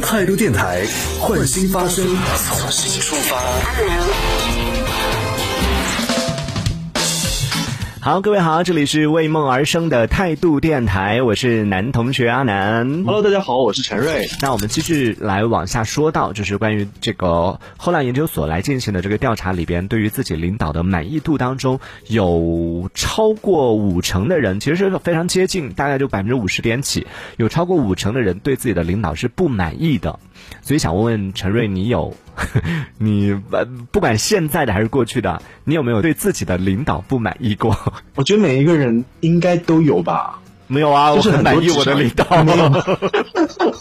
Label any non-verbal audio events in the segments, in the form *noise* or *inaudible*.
态度电台，换新发声，从新出发。好，各位好，这里是为梦而生的态度电台，我是男同学阿南。Hello，大家好，我是陈瑞。那我们继续来往下说到，就是关于这个后来研究所来进行的这个调查里边，对于自己领导的满意度当中，有超过五成的人，其实是非常接近，大概就百分之五十点起，有超过五成的人对自己的领导是不满意的。所以想问问陈瑞，你有 *laughs* 你呃不管现在的还是过去的，你有没有对自己的领导不满意过？*laughs* 我觉得每一个人应该都有吧。没有啊，就是很多我很满意我的领导。*laughs* 没有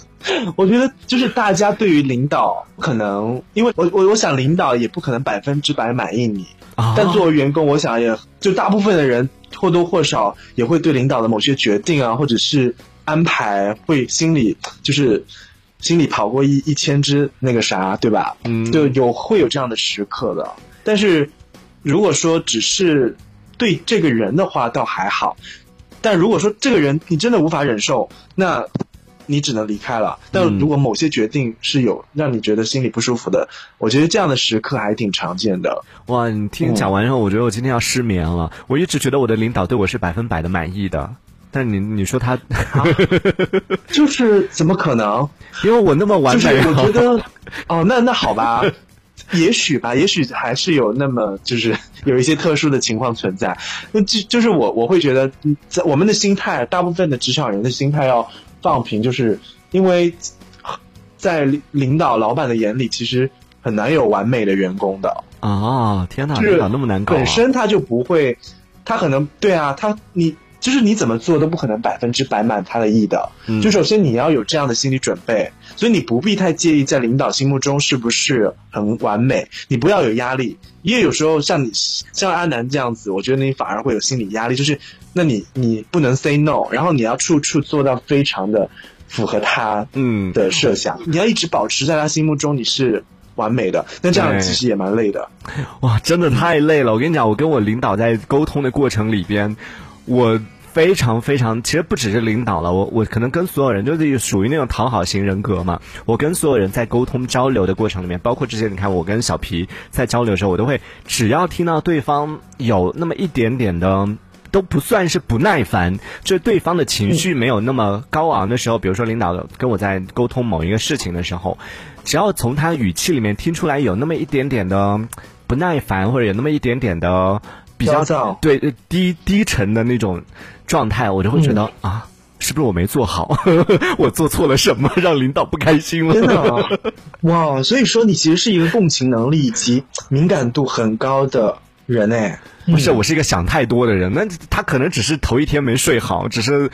我觉得就是大家对于领导，可能因为我我我想领导也不可能百分之百满意你，啊但作为员工，我想也就大部分的人或多或少也会对领导的某些决定啊，或者是安排，会心里就是心里跑过一一千只那个啥，对吧？嗯就有会有这样的时刻的。但是如果说只是对这个人的话，倒还好。但如果说这个人你真的无法忍受，那你只能离开了。但嗯如果某些决定是有让你觉得心里不舒服的，我觉得这样的时刻还挺常见的。哇，你听讲完之后，我觉得我今天要失眠了。我一直觉得我的领导对我是百分百的满意的，但你你说他，*laughs* 就是怎么可能？因为我那么完就是美啊，我觉得，*laughs* 哦，那那好吧，也许吧，也许还是有那么就是有一些特殊的情况存在。那就就是我我会觉得，嗯在我们的心态，大部分的职场人的心态要放平，就是因为在领领导老板的眼里，其实很难有完美的员工的。啊！天哪，就是领导那么难搞、啊，本身他就不会，他可能对啊，他你就是你怎么做都不可能百分之百满他的意的。嗯就首先你要有这样的心理准备，所以你不必太介意在领导心目中是不是很完美，你不要有压力，因为有时候像你像阿南这样子，我觉得你反而会有心理压力，就是那你你不能 say no，然后你要处处做到非常的符合他嗯，的设想，你要一直保持在他心目中你是完美的，那这样其实也蛮累的。哇，真的太累了。我跟你讲，我跟我领导在沟通的过程里边，我。非常非常，其实不只是领导了，我我可能跟所有人就是属于那种讨好型人格嘛。我跟所有人在沟通交流的过程里面，包括之前你看我跟小皮在交流的时候，我都会只要听到对方有那么一点点的。都不算是不耐烦，就对方的情绪没有那么高昂的时候，比如说领导跟我在沟通某一个事情的时候，只要从他语气里面听出来有那么一点点的不耐烦，或者有那么一点点的比较焦躁对呃低低沉的那种状态，我就会觉得、嗯啊。是不是我没做好？*laughs* 我做错了什么，让领导不开心了？真的啊，*laughs* 哇！所以说你其实是一个共情能力以及敏感度很高的人哎。不是，我是一个想太多的人。那他可能只是头一天没睡好，只是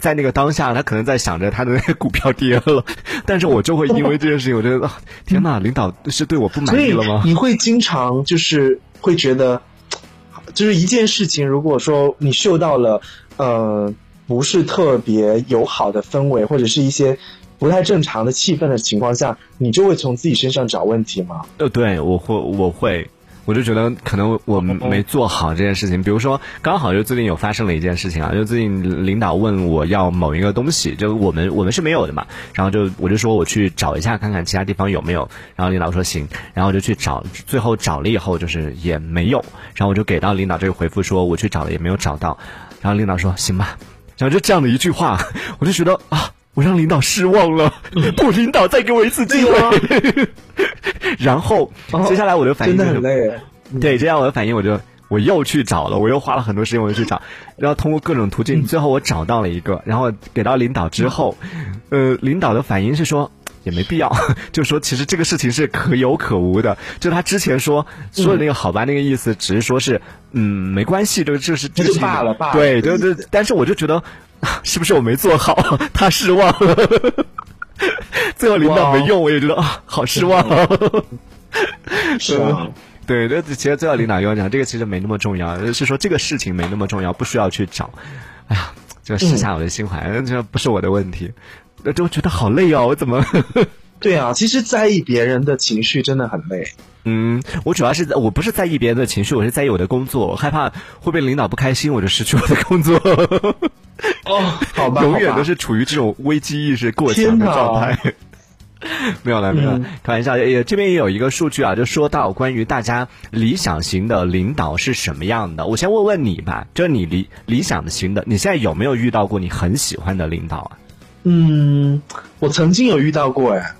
在那个当下，他可能在想着他的那个股票跌了，但是我就会因为这件事情，我觉得啊天哪，领导是对我不满意了吗？你会经常就是会觉得，就是一件事情，如果说你嗅到了，呃，不是特别友好的氛围，或者是一些不太正常的气氛的情况下，你就会从自己身上找问题吗？呃，对，我会，我会。我就觉得可能我没做好这件事情，比如说刚好就最近有发生了一件事情啊，就最近领导问我要某一个东西，就我们我们是没有的嘛，然后就我就说我去找一下看看其他地方有没有，然后领导说行，然后就去找，最后找了以后就是也没有，然后我就给到领导这个回复说我去找了也没有找到，然后领导说行吧，然后就这样的一句话，我就觉得啊。我让领导失望了，不，领导再给我一次机会。*laughs* 然后接下来我的反应真就很累。对，这样我的反应我就我又去找了，我又花了很多时间我就去找，然后通过各种途径，最后我找到了一个，然后给到领导之后，呃，领导的反应是说。也没必要，*laughs* 就说其实这个事情是可有可无的。就他之前说说的那个好吧，那个意思只是说是嗯没关系，这个这是这个就事情罢了罢了对对对，但是我就觉得啊 *laughs* 是不是我没做好，*laughs* 他失望了。*laughs* 最后领导没用，我也觉得啊好失望。是啊，对，那其实最后领导跟我讲，这个其实没那么重要，是说这个事情没那么重要，不需要去找。哎呀，这个试下我的心怀，这不是我的问题，那就觉得好累哦，我怎么？对啊，其实在意别人的情绪真的很累。嗯，我主要是在我不是在意别人的情绪，我是在意我的工作，我害怕会被领导不开心，我就失去我的工作。哦，好吧，永远都是处于这种危机意识过强的状态。*laughs* 没有了，没有了，开玩笑。也这边也有一个数据啊，就说到关于大家理想型的领导是什么样的。我先问问你吧，就是你理理想的型的，你现在有没有遇到过你很喜欢的领导啊？嗯，我曾经有遇到过哎。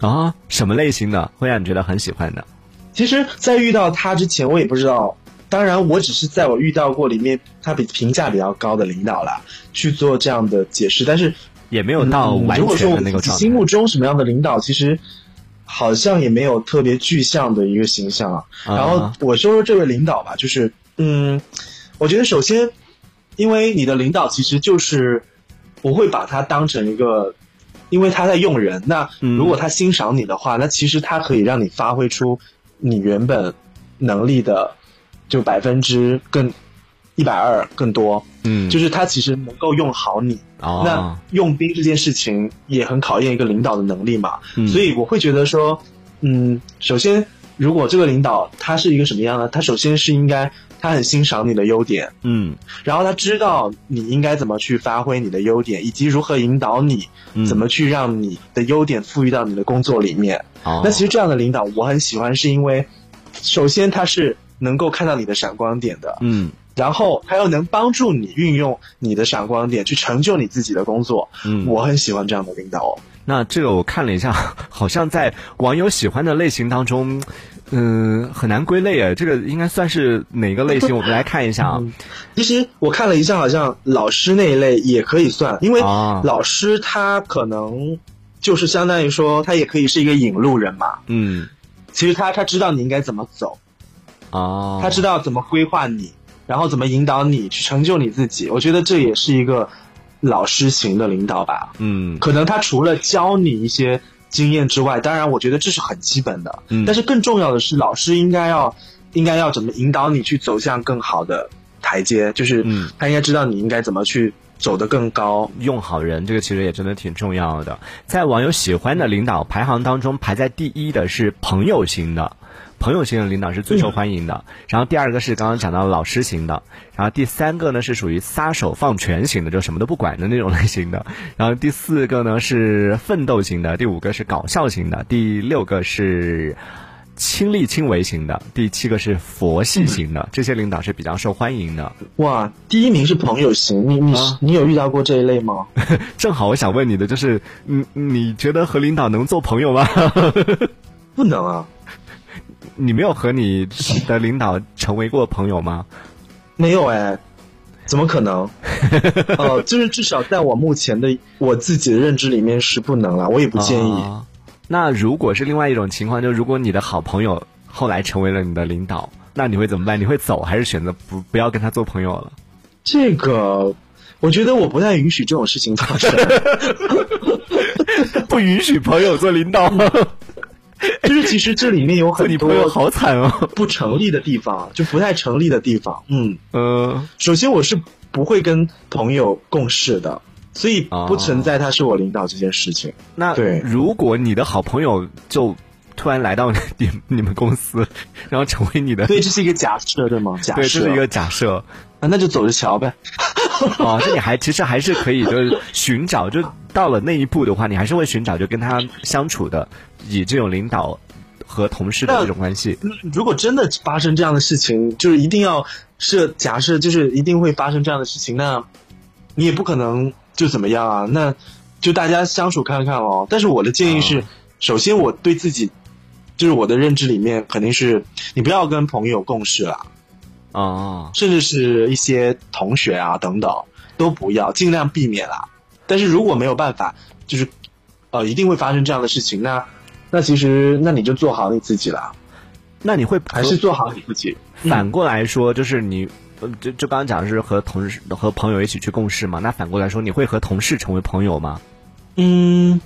啊，什么类型的会让你觉得很喜欢的？其实，在遇到他之前，我也不知道。当然，我只是在我遇到过里面他比评价比较高的领导啦去做这样的解释，但是也没有到完全的那个心目中什么样的领导，其实好像也没有特别具象的一个形象啊。然后我说说这位领导吧，就是嗯，我觉得首先，因为你的领导其实就是我会把他当成一个，因为他在用人。那如果他欣赏你的话，那其实他可以让你发挥出你原本能力的。就百分之更一百二更多，嗯，就是他其实能够用好你，那用兵这件事情也很考验一个领导的能力嘛，所以我会觉得说，嗯，首先如果这个领导他是一个什么样呢？他首先是应该他很欣赏你的优点，嗯，然后他知道你应该怎么去发挥你的优点，以及如何引导你，怎么去让你的优点赋予到你的工作里面。那其实这样的领导我很喜欢，是因为首先他是。能够看到你的闪光点的，嗯，然后他又能帮助你运用你的闪光点去成就你自己的工作，嗯，我很喜欢这样的领导。哦。那这个我看了一下，好像在网友喜欢的类型当中，嗯，很难归类啊。这个应该算是哪个类型？我们来看一下啊。其实我看了一下，好像老师那一类也可以算，因为老师他可能就是相当于说，他也可以是一个引路人嘛。嗯，其实他他知道你应该怎么走。哦，他知道怎么规划你，然后怎么引导你去成就你自己。我觉得这也是一个老师型的领导吧。嗯，可能他除了教你一些经验之外，当然我觉得这是很基本的。嗯，但是更重要的是，老师应该要应该要怎么引导你去走向更好的台阶，就是他应该知道你应该怎么去走得更高。用好人，这个其实也真的挺重要的。在网友喜欢的领导排行当中，排在第一的是朋友型的。朋友型的领导是最受欢迎的，然后第二个是刚刚讲到老师型的，然后第三个呢是属于撒手放权型的，就什么都不管的那种类型的，然后第四个呢是奋斗型的，第五个是搞笑型的，第六个是亲力亲为型的，第七个是佛系型的，这些领导是比较受欢迎的。哇，第一名是朋友型，你你你有遇到过这一类吗？*laughs* 正好我想问你的就是，你你觉得和领导能做朋友吗？*laughs* 不能啊。你没有和你的领导成为过朋友吗？没有哎，怎么可能？哦，*laughs* 就是至少在我目前的我自己的认知里面是不能了，我也不建议。那如果是另外一种情况，就如果你的好朋友后来成为了你的领导，那你会怎么办？你会走还是选择不不要跟他做朋友了？这个，我觉得我不太允许这种事情发生。*laughs* *laughs* 不允许朋友做领导。*laughs* 就是其实这里面有很多好惨哦，不成立的地方，就不太成立的地方。嗯呃，首先我是不会跟朋友共事的，所以不存在他是我领导这件事情。那对，如果你的好朋友就突然来到你你们公司，*laughs* 然后成为你的，对，这是一个假设，对吗？假设，这是一个假设啊，那就走着瞧呗。*laughs* 哦，那你还其实还是可以，就是寻找，就到了那一步的话，你还是会寻找就跟他相处的，以这种领导和同事的这种关系。如果真的发生这样的事情，就是一定要设假设，就是一定会发生这样的事情，那你也不可能就怎么样啊？那就大家相处看看哦。但是我的建议是，首先我对自己，就是我的认知里面肯定是，你不要跟朋友共事了。啊，甚至是一些同学啊等等，都不要，尽量避免啦。但是如果没有办法，就是，呃，一定会发生这样的事情，那，那其实那你就做好你自己了。那你会还是做好你自己？反过来说，就是你，就就刚刚讲是和同事和朋友一起去共事嘛。那反过来说，你会和同事成为朋友吗？嗯，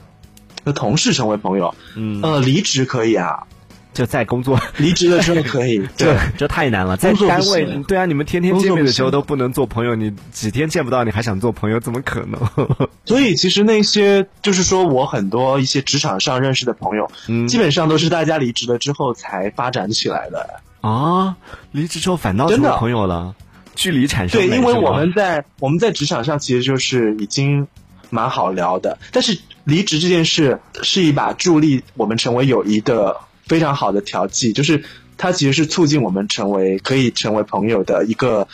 和同事成为朋友，嗯，呃，离职可以啊。就在工作。离职的时候可以，*laughs* 这这太难了。在单位，对啊，你们天天见面的时候都不能做朋友，你几天见不到，你还想做朋友，怎么可能？*laughs* 所以其实那些就是说我很多一些职场上认识的朋友，嗯，基本上都是大家离职了之后才发展起来的。啊。离职之后反倒成朋友了，距离产生对，因为我们在我们在职场上其实就是已经蛮好聊的，但是离职这件事是一把助力我们成为友谊的非常好的调剂，就是它其实是促进我们成为可以成为朋友的一个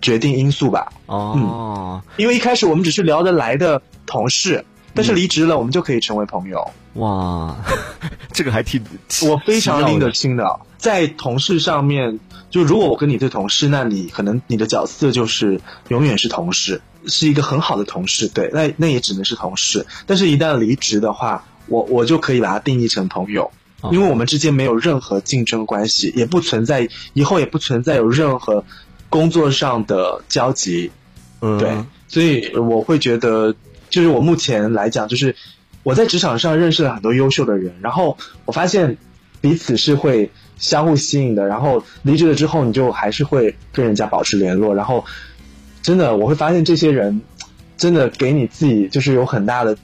决定因素吧。哦，因为一开始我们只是聊得来的同事，但是离职了，我们就可以成为朋友。哇，*laughs* 这个还挺我非常拎的得清的，在同事上面，就如果我跟你是同事，那你可能你的角色就是永远是同事，是一个很好的同事，对，那那也只能是同事。但是，一旦离职的话，我我就可以把它定义成朋友，因为我们之间没有任何竞争关系，也不存在以后也不存在有任何工作上的交集，嗯对，所以我会觉得，就是我目前来讲，就是我在职场上认识了很多优秀的人，然后我发现彼此是会相互吸引的，然后离职了之后，你就还是会跟人家保持联络，然后真的我会发现这些人真的给你自己就是有很大的。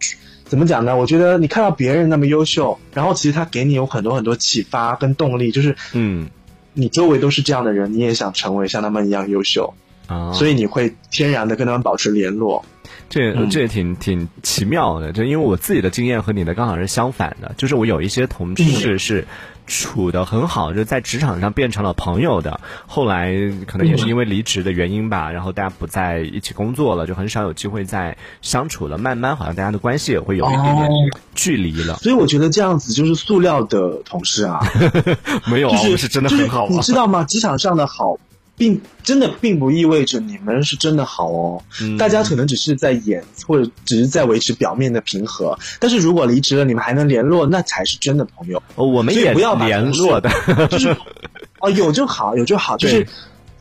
怎么讲呢？我觉得你看到别人那么优秀，然后其实他给你有很多很多启发跟动力，就是嗯。你周围都是这样的人，你也想成为像他们一样优秀，啊，所以你会天然的跟他们保持联络。这嗯。这也挺挺奇妙的，就因为我自己的经验和你的刚好是相反的，就是我有一些同事是处的很好，就在职场上变成了朋友的，后来可能也是因为离职的原因吧，然后大家不在一起工作了，就很少有机会再相处了，慢慢好像大家的关系也会有一点点哦距离了。所以我觉得这样子就是塑料的同事啊，*laughs* 没有啊，就是我们是真的很好啊就是你。知道吗？职场上的好，并真的并不意味着你们是真的好哦。嗯大家可能只是在演，或者只是在维持表面的平和。但是如果离职了，你们还能联络，那才是真的朋友。哦我们也不要联络的，就是 *laughs* 哦，有就好，有就好，就是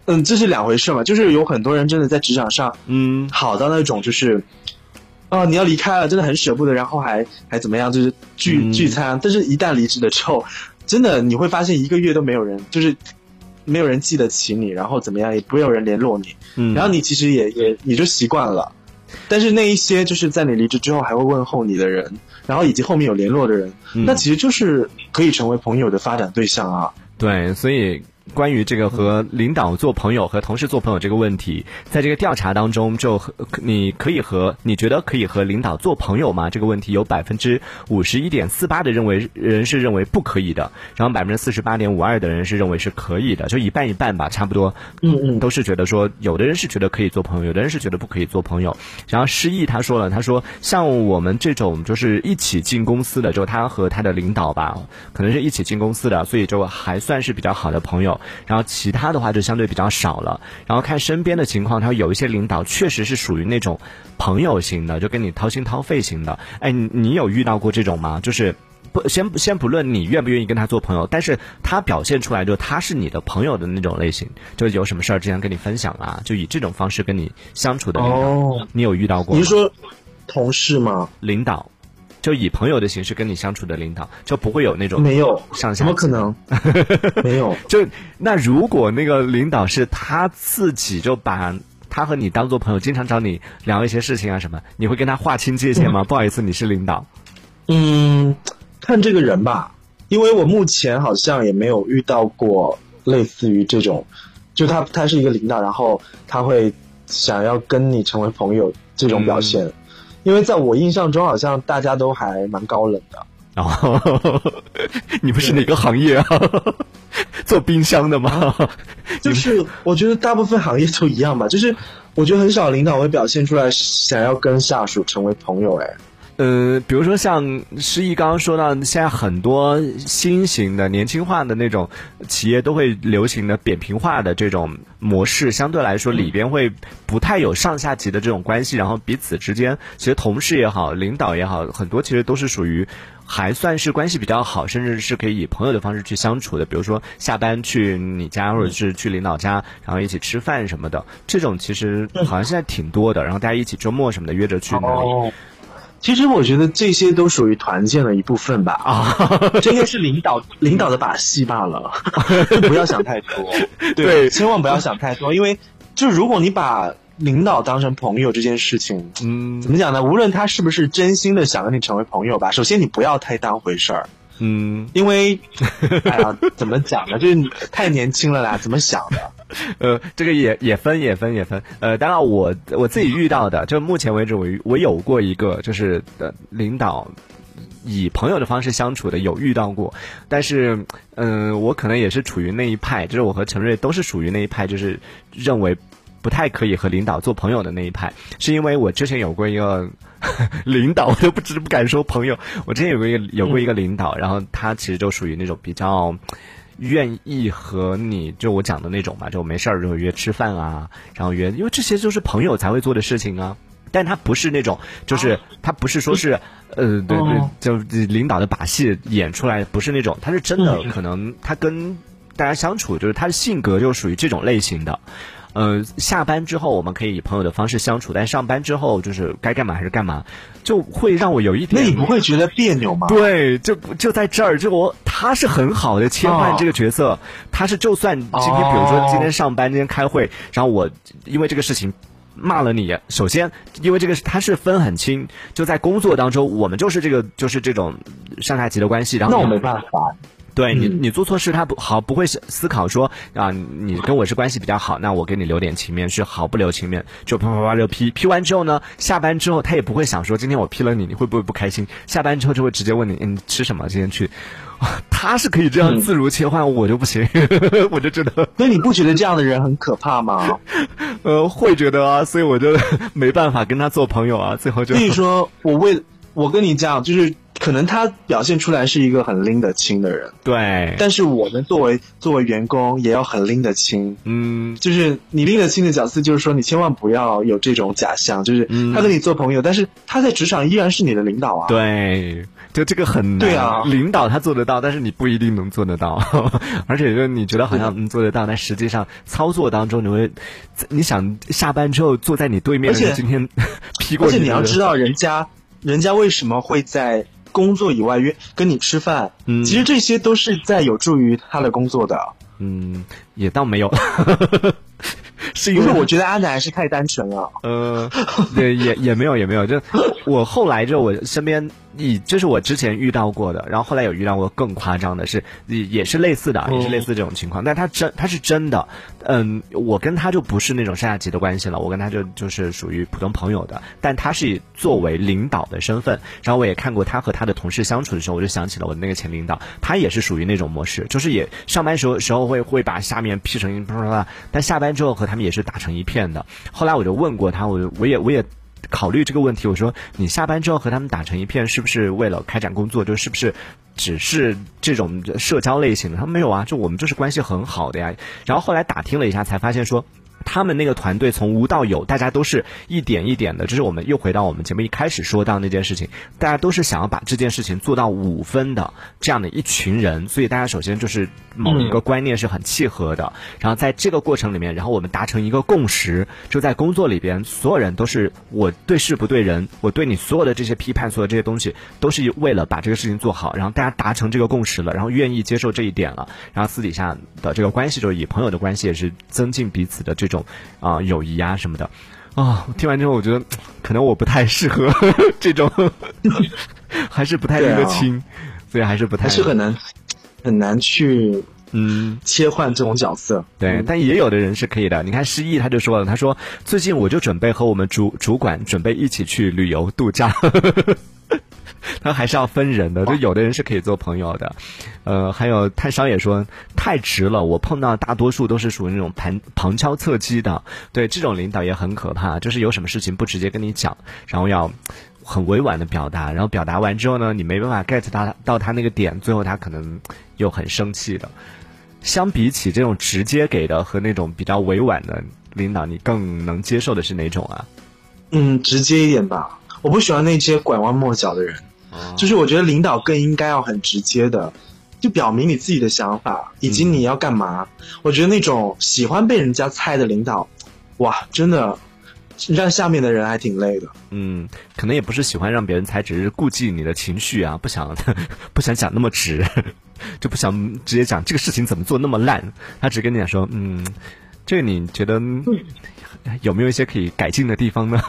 嗯，这是两回事嘛。就是有很多人真的在职场上嗯好到那种就是。啊、你要离开了，真的很舍不得，然后还还怎么样，就是聚、嗯聚餐。但是，一旦离职了之后，真的你会发现一个月都没有人，就是没有人记得起你，然后怎么样，也不会有人联络你，嗯，然后你其实也也也就习惯了。但是那一些就是在你离职之后还会问候你的人，然后以及后面有联络的人，嗯那其实就是可以成为朋友的发展对象啊。对，所以关于这个和领导做朋友、和同事做朋友这个问题，在这个调查当中，就和你可以和你觉得可以和领导做朋友吗？这个问题有百分之五十一点四八的认为人是认为不可以的，然后百分之四十八点五二的人是认为是可以的，就一半一半吧，差不多。嗯嗯，都是觉得说，有的人是觉得可以做朋友，有的人是觉得不可以做朋友。然后失忆他说了，他说像我们这种就是一起进公司的，就他和他的领导吧，可能是一起进公司的，所以就还算是比较好的朋友。然后其他的话就相对比较少了。然后看身边的情况，他有一些领导确实是属于那种朋友型的，就跟你掏心掏肺型的。哎，你你有遇到过这种吗？就是。不，先不先不论你愿不愿意跟他做朋友，但是他表现出来就他是你的朋友的那种类型，就有什么事儿之前跟你分享啊，就以这种方式跟你相处的领导，哦，你有遇到过吗？你说同事吗？领导，就以朋友的形式跟你相处的领导，就不会有那种没有，上下怎么可能？*laughs* 没有。就那如果那个领导是他自己就把他和你当做朋友，经常找你聊一些事情啊什么，你会跟他划清界限吗？不好意思，你是领导。嗯，看这个人吧，因为我目前好像也没有遇到过类似于这种，就他他是一个领导，然后他会想要跟你成为朋友这种表现。因为在我印象中，好像大家都还蛮高冷的。哦，你不是哪个行业啊？做冰箱的吗？就是我觉得大部分行业都一样吧，就是我觉得很少领导会表现出来想要跟下属成为朋友。哎，呃，比如说像诗意刚刚说到，现在很多新型的、年轻化的那种企业都会流行的扁平化的这种模式，相对来说里边会不太有上下级的这种关系，然后彼此之间其实同事也好、领导也好，很多其实都是属于。还算是关系比较好，甚至是可以以朋友的方式去相处的。比如说下班去你家，或者是去领导家，然后一起吃饭什么的，这种其实好像现在挺多的。然后大家一起周末什么的约着去哪里。哦，其实我觉得这些都属于团建的一部分吧。啊，*laughs* 这应该是领导领导的把戏罢了，*laughs* 不要想太多。对千万不要想太多，因为就如果你把领导当成朋友这件事情，嗯怎么讲呢？无论他是不是真心的想跟你成为朋友吧，首先你不要太当回事儿，嗯，因为，哎呀，怎么讲呢？就是你太年轻了啦，怎么想的？*laughs* 呃，这个也也分也分也分。呃，当然我我自己遇到的，就目前为止我我有过一个就是呃领导以朋友的方式相处的有遇到过，但是嗯、我可能也是处于那一派，就是我和陈瑞都是属于那一派，就是认为不太可以和领导做朋友的那一派，是因为我之前有过一个 *laughs* 领导，*laughs* 我都不知不敢说朋友，我之前有过一个有过一个领导，然后他其实就属于那种比较。愿意和你就我讲的那种嘛，就没事儿就约吃饭啊，然后约，因为这些就是朋友才会做的事情啊。但他不是那种，就是他不是说是，呃，对对哦，就领导的把戏演出来，不是那种，他是真的，可能他跟大家相处，就是他的性格就属于这种类型的。呃，下班之后我们可以以朋友的方式相处，但上班之后就是该干嘛还是干嘛，就会让我有一点。那你不会觉得别扭吗？对，就就在这儿，就我他是很好的切换哦这个角色，他是就算今天哦比如说今天上班，今天开会，然后我因为这个事情。骂了你，首先，因为这个是他是分很清，就在工作当中，我们就是这个就是这种上下级的关系，然后那我没办法。对你，嗯你做错事，他不好不会思思考说啊，你跟我是关系比较好，那我给你留点情面，是毫不留情面，就啪啪啪就批，批完之后呢，下班之后他也不会想说今天我批了你，你会不会不开心？下班之后就会直接问你，嗯，吃什么？今天去，他是可以这样自如切换，我就不行，*laughs* 我就觉得那你不觉得这样的人很可怕吗？*laughs* 呃会觉得啊，所以我就 *laughs* 没办法跟他做朋友啊，最后就所以说我为我跟你讲，就是可能他表现出来是一个很拎得清的人，对，但是我们作为作为员工也要很拎得清。嗯就是你拎得清的角色，就是说你千万不要有这种假象，就是嗯他跟你做朋友，但是他在职场依然是你的领导啊。对，就这个很难。对啊领导他做得到，但是你不一定能做得到。*laughs* 而且就你觉得好像嗯做得到，但实际上操作当中你会，你想下班之后坐在你对面的人而且今天 *laughs* 批过而且你要知道，人家人家为什么会在工作以外约跟你吃饭？嗯其实这些都是在有助于他的工作的。嗯，也倒没有，*laughs* 是因因为为我觉得阿南还是太单纯了。呃，对，也也没有也没有，就我后来就我身边，以这是我之前遇到过的，然后后来有遇到过更夸张的是，也也是类似的啊，也是类似这种情况，但他真他是真的，嗯，我跟他就不是那种上下级的关系了，我跟他就就是属于普通朋友的，但他是以作为领导的身份，然后我也看过他和他的同事相处的时候，我就想起了我的那个前领导，他也是属于那种模式，就是也上班时候时候会会把下面劈成一啪啪啪，但下班之后和他们也是打成一片的。后来我就问过他，我我也我也。考虑这个问题，我说你下班之后和他们打成一片，是不是为了开展工作？就是不是只是这种社交类型的？他们没有啊，就我们就是关系很好的呀。然后后来打听了一下，才发现说。他们那个团队从无到有，大家都是一点一点的。这是我们又回到我们节目一开始说到那件事情，大家都是想要把这件事情做到五分的这样的一群人，所以大家首先就是某一个观念是很契合的。然后在这个过程里面，然后我们达成一个共识，就在工作里边，所有人都是我对事不对人，我对你所有的这些批判，所有这些东西都是为了把这个事情做好。然后大家达成这个共识了，然后愿意接受这一点了，然后私底下的这个关系，就是以朋友的关系，也是增进彼此的这种啊、友谊啊什么的。啊、听完之后，我觉得可能我不太适合 *laughs* 这种，*laughs* 还是不太拎得清，所以还是不太还是很难很难去嗯。切换这种角色。对，嗯但也有的人是可以的。你看失忆他就说了，他说最近我就准备和我们主主管准备一起去旅游度假。*laughs* 他还是要分人的，就有的人是可以做朋友的，呃，还有泰商也说太直了，我碰到大多数都是属于那种旁旁敲侧击的，对这种领导也很可怕，就是有什么事情不直接跟你讲，然后要很委婉的表达，然后表达完之后呢，你没办法 get 到他到他那个点，最后他可能又很生气的。相比起这种直接给的和那种比较委婉的领导，你更能接受的是哪种啊？嗯，直接一点吧。我不喜欢那些拐弯抹角的人，就是我觉得领导更应该要很直接的，就表明你自己的想法以及你要干嘛。我觉得那种喜欢被人家猜的领导，哇，真的让下面的人还挺累的。嗯，可能也不是喜欢让别人猜，只是顾忌你的情绪啊，不想 *laughs* 不想讲那么直，*laughs* 就不想直接讲这个事情怎么做那么烂。他只跟你讲说，嗯，这个你觉得有没有一些可以改进的地方呢？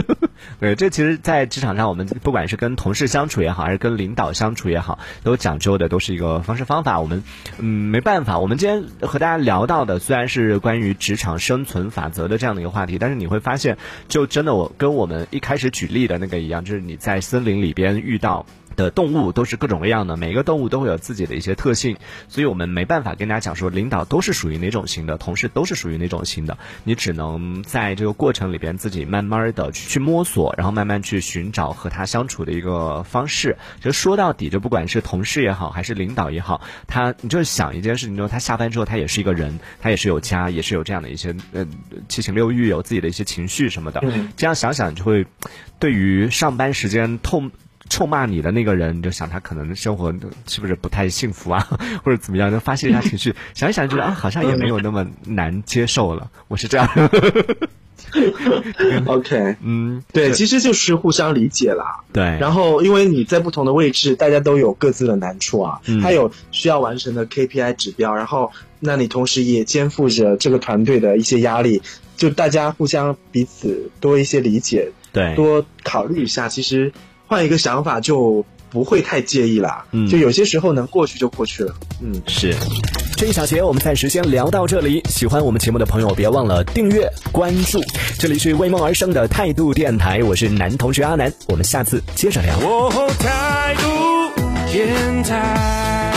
*laughs* 对，这其实，在职场上，我们不管是跟同事相处也好，还是跟领导相处也好，都讲究的都是一个方式方法。我们嗯，没办法，我们今天和大家聊到的虽然是关于职场生存法则的这样的一个话题，但是你会发现，就真的我跟我们一开始举例的那个一样，就是你在森林里边遇到。的动物都是各种各样的，每个动物都会有自己的一些特性，所以我们没办法跟大家讲说领导都是属于哪种型的，同事都是属于哪种型的，你只能在这个过程里边自己慢慢的去摸索，然后慢慢去寻找和他相处的一个方式。就说到底，就不管是同事也好，还是领导也好，他你就想一件事情，就是他下班之后他也是一个人，他也是有家，也是有这样的一些呃七情六欲，有自己的一些情绪什么的。这样想想就会对于上班时间痛。臭骂你的那个人，你就想他可能生活是不是不太幸福啊，*laughs* 或者怎么样，就发泄一下情绪。想一想，觉得啊，好像也没有那么难接受了。我是这样。*laughs* OK，嗯，对，其实就是互相理解啦。对。然后，因为你在不同的位置，大家都有各自的难处啊。嗯。他有需要完成的 KPI 指标，然后，那你同时也肩负着这个团队的一些压力，就大家互相彼此多一些理解，对，多考虑一下，其实。换一个想法就不会太介意啦，嗯，就有些时候能过去就过去了，嗯，是。这一小节我们暂时先聊到这里，喜欢我们节目的朋友别忘了订阅关注。这里是为梦而生的态度电台，我是男同学阿南，我们下次接着聊。哦态度电台。